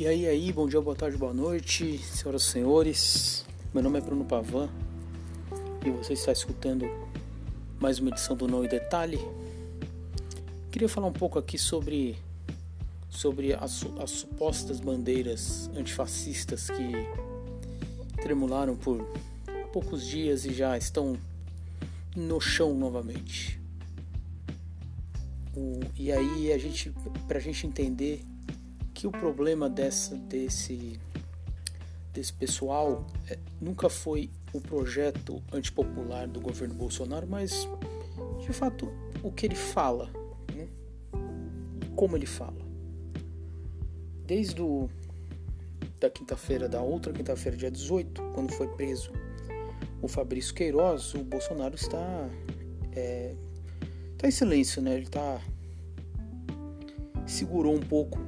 E aí, aí, bom dia, boa tarde, boa noite, senhoras e senhores. Meu nome é Bruno Pavan e você está escutando mais uma edição do Não e Detalhe. Queria falar um pouco aqui sobre, sobre as, as supostas bandeiras antifascistas que tremularam por poucos dias e já estão no chão novamente. O, e aí a gente, para a gente entender que o problema dessa, desse, desse pessoal é, nunca foi o projeto antipopular do governo Bolsonaro, mas de fato o que ele fala, né? como ele fala. Desde o, da quinta-feira, da outra quinta-feira, dia 18, quando foi preso o Fabrício Queiroz, o Bolsonaro está, é, está em silêncio, né? Ele está segurou um pouco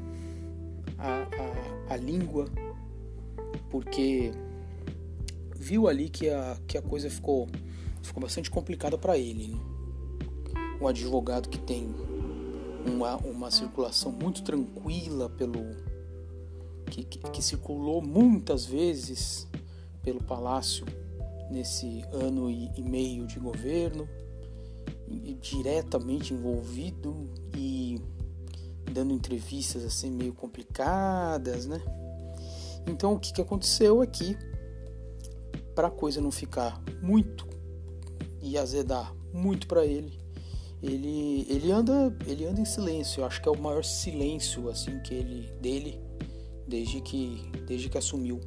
a, a, a língua, porque viu ali que a, que a coisa ficou, ficou bastante complicada para ele. Né? Um advogado que tem uma, uma circulação muito tranquila pelo. Que, que, que circulou muitas vezes pelo palácio nesse ano e, e meio de governo, e, diretamente envolvido e dando entrevistas assim meio complicadas, né? Então o que, que aconteceu aqui para a coisa não ficar muito e azedar muito para ele, ele ele anda ele anda em silêncio. Eu acho que é o maior silêncio assim que ele dele desde que desde que assumiu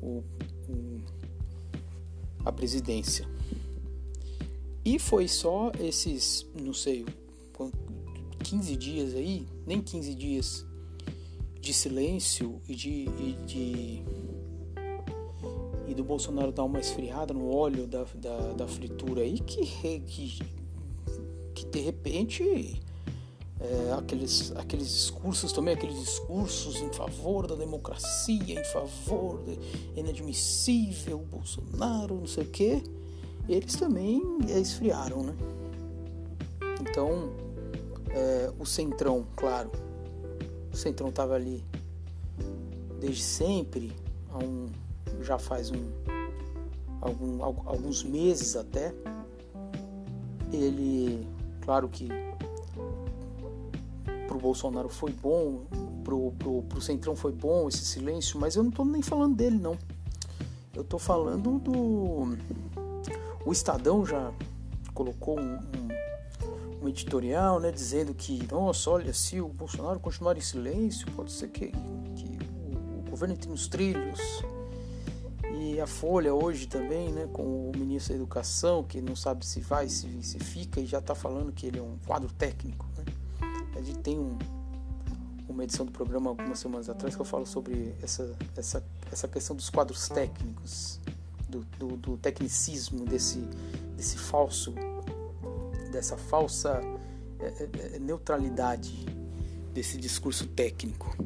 o, o a presidência. E foi só esses, não sei, 15 dias aí, nem 15 dias de silêncio e de, e de e do Bolsonaro dar uma esfriada no óleo da, da, da fritura aí que, que, que de repente é, aqueles, aqueles discursos também, aqueles discursos em favor da democracia, em favor de inadmissível Bolsonaro, não sei o que, eles também esfriaram, né? Então é, o Centrão, claro. O Centrão estava ali desde sempre, um, já faz um, algum, alguns meses até. Ele, claro que pro Bolsonaro foi bom, pro, pro, pro Centrão foi bom esse silêncio, mas eu não estou nem falando dele não. Eu estou falando do. O Estadão já colocou um, um um editorial, né, dizendo que, nossa, olha, se o Bolsonaro continuar em silêncio, pode ser que, que o, o governo entre nos trilhos. E a Folha hoje também, né, com o ministro da Educação, que não sabe se vai, se, se fica, e já está falando que ele é um quadro técnico. Né? A gente tem um, uma edição do programa algumas semanas atrás que eu falo sobre essa, essa, essa questão dos quadros técnicos, do, do, do tecnicismo, desse, desse falso dessa falsa é, é, é, neutralidade desse discurso técnico.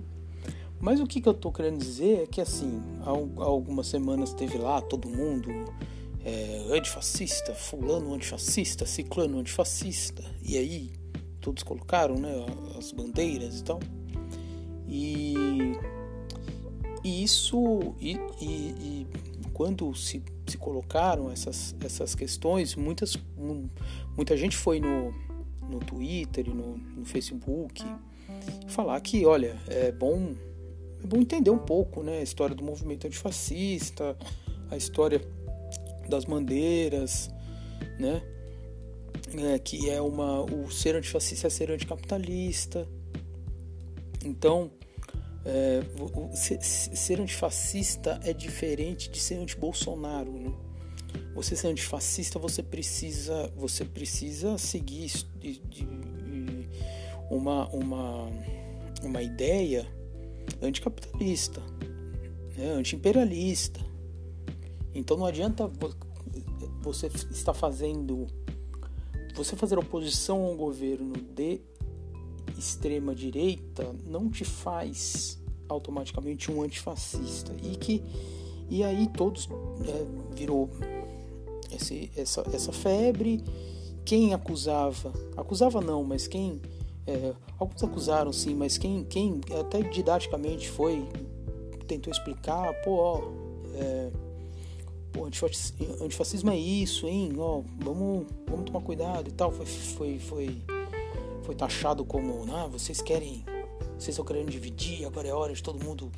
Mas o que, que eu estou querendo dizer é que assim, há, algumas semanas teve lá todo mundo é, antifascista, fulano antifascista, ciclano antifascista, e aí todos colocaram né, as bandeiras e tal. E, e isso, e, e, e quando se se colocaram essas, essas questões, muitas, muita gente foi no, no Twitter e no, no Facebook falar que, olha, é bom, é bom entender um pouco né, a história do movimento antifascista, a história das bandeiras, né? É, que é uma o ser antifascista é ser anticapitalista. Então, é, ser antifascista é diferente de ser anti-Bolsonaro. Né? Você ser antifascista, você precisa, você precisa seguir de, de, uma, uma, uma ideia anticapitalista, né? anti-imperialista. Então não adianta você estar fazendo, você fazer oposição a um governo de extrema direita não te faz automaticamente um antifascista. E que e aí todos é, virou esse, essa, essa febre. Quem acusava acusava não mas quem É, alguns acusaram sim, mas quem, quem até didaticamente foi, tentou explicar, pô, ó, é, antifascismo é isso, hein, ó, vamos, vamos tomar cuidado e tal, foi, foi, foi, foi taxado como, ah, vocês querem, vocês estão querendo dividir, agora é hora de todo mundo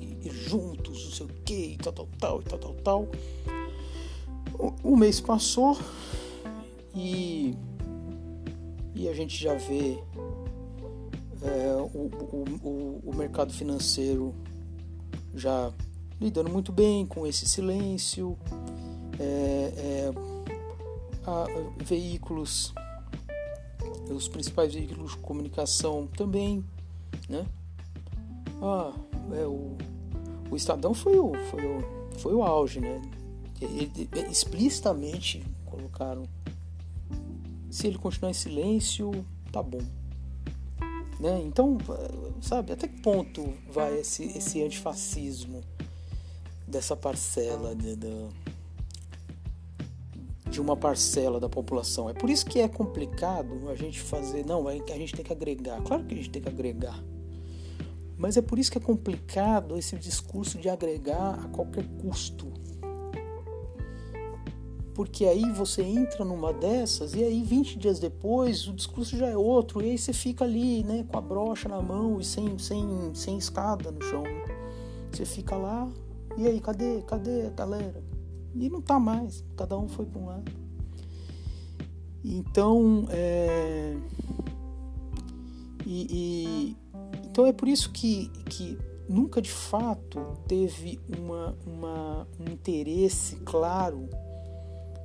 ir juntos, não sei o que, e tal, tal, tal, e tal, tal, tal. O, o mês passou e, e a gente já vê é, o, o, o, mercado financeiro já lidando muito bem com esse silêncio, é, é, a, veículos, os principais veículos de comunicação também, né? Ah, é, o, o Estadão foi o, foi o, foi o auge, né? Ele, explicitamente colocaram se ele continuar em silêncio, tá bom. Né? Então, sabe, até que ponto vai esse, esse antifascismo dessa parcela de, de, de, uma parcela da população? É por isso que é complicado a gente fazer. Não, a gente tem que agregar. Claro que a gente tem que agregar. Mas é por isso que é complicado esse discurso de agregar a qualquer custo porque aí você entra numa dessas e aí 20 dias depois o discurso já é outro e aí você fica ali, né, com a brocha na mão e sem, sem, sem escada no chão. Você fica lá e aí, cadê? Cadê a galera? E não tá mais, cada um foi para um lado. Então, é... E, e, então é por isso que, que nunca de fato teve uma, uma, um interesse claro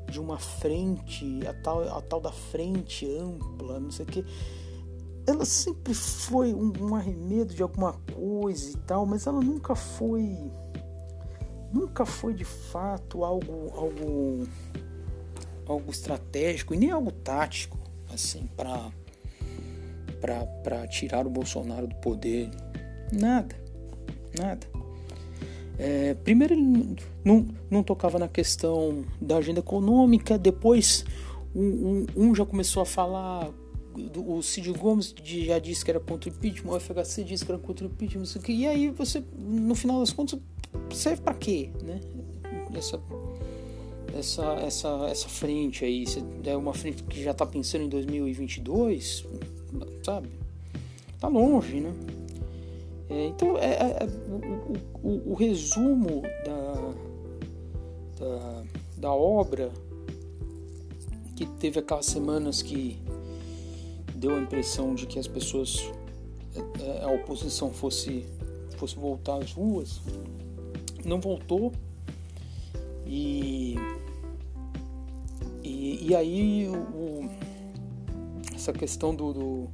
de uma frente, a tal, a tal da frente ampla, não sei o que. Ela sempre foi um, um arremedo de alguma coisa e tal, mas ela nunca foi. Nunca foi de fato algo, algo, algo estratégico e nem algo tático, assim, para para tirar o Bolsonaro do poder. Nada, nada. É, primeiro ele não, não tocava na questão da agenda econômica, depois um, um, um já começou a falar, o Cid Gomes já disse que era contra o impeachment, o FHC disse que era contra o impeachment, e aí você, no final das contas, serve para quê, né? Essa, essa, essa, essa frente aí, é uma frente que já está pensando em 2022, sabe? Tá longe, né? É, então, é, é, é o, o, o, resumo da, da, da, obra, que teve aquelas semanas que deu a impressão de que as pessoas, é, é, a oposição fosse, fosse voltar às ruas, não voltou. E, e, e aí o, essa questão do, do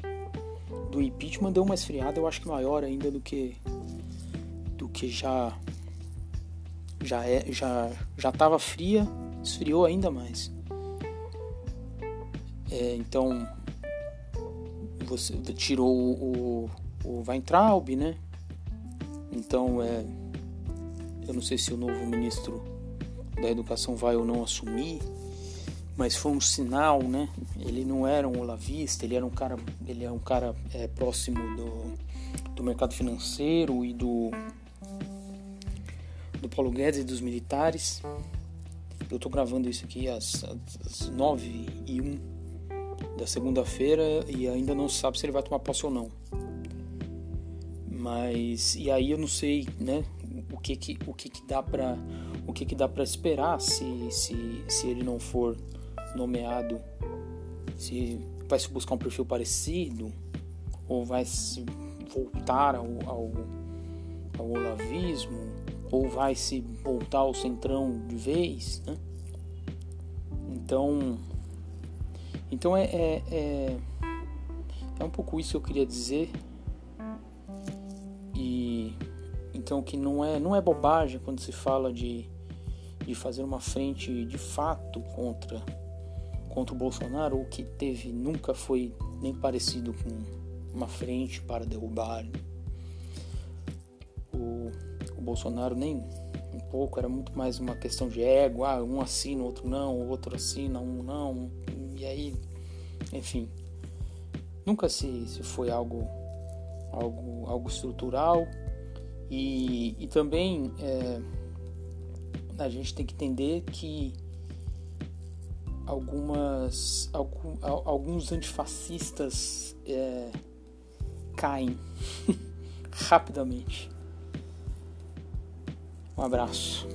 do impeachment deu uma esfriada, eu acho que maior ainda do que do que já já é já já estava fria, esfriou ainda mais. É, então você tirou o, o Weintraub, né? Então é eu não sei se o novo ministro da Educação vai ou não assumir mas foi um sinal, né? Ele não era um olavista, ele era um cara, ele é um cara é, próximo do, do mercado financeiro e do do Paulo Guedes e dos militares. Eu estou gravando isso aqui às, às 9 e 1 da segunda-feira e ainda não sabe se ele vai tomar posse ou não. Mas e aí eu não sei, né? Que que o que que dá para o que que dá para esperar se se se ele não for nomeado, se vai se buscar um perfil parecido? Ou vai se voltar ao, ao, ao olavismo? Ou vai se voltar ao centrão de vez, né? Então, então é, é, é, é um pouco isso que eu queria dizer. E então que não é não é bobagem quando se fala de, de fazer uma frente de fato contra contra o Bolsonaro, o que teve nunca foi nem parecido com uma frente para derrubar o, o Bolsonaro, nem um pouco, era muito mais uma questão de ego, ah, um assina, outro não, o outro assina, um não, e aí, enfim. nunca se, se foi algo, algo, algo estrutural. E, e também é, a gente tem que entender que algumas algum, alguns antifascistas é, caem rapidamente. Um abraço.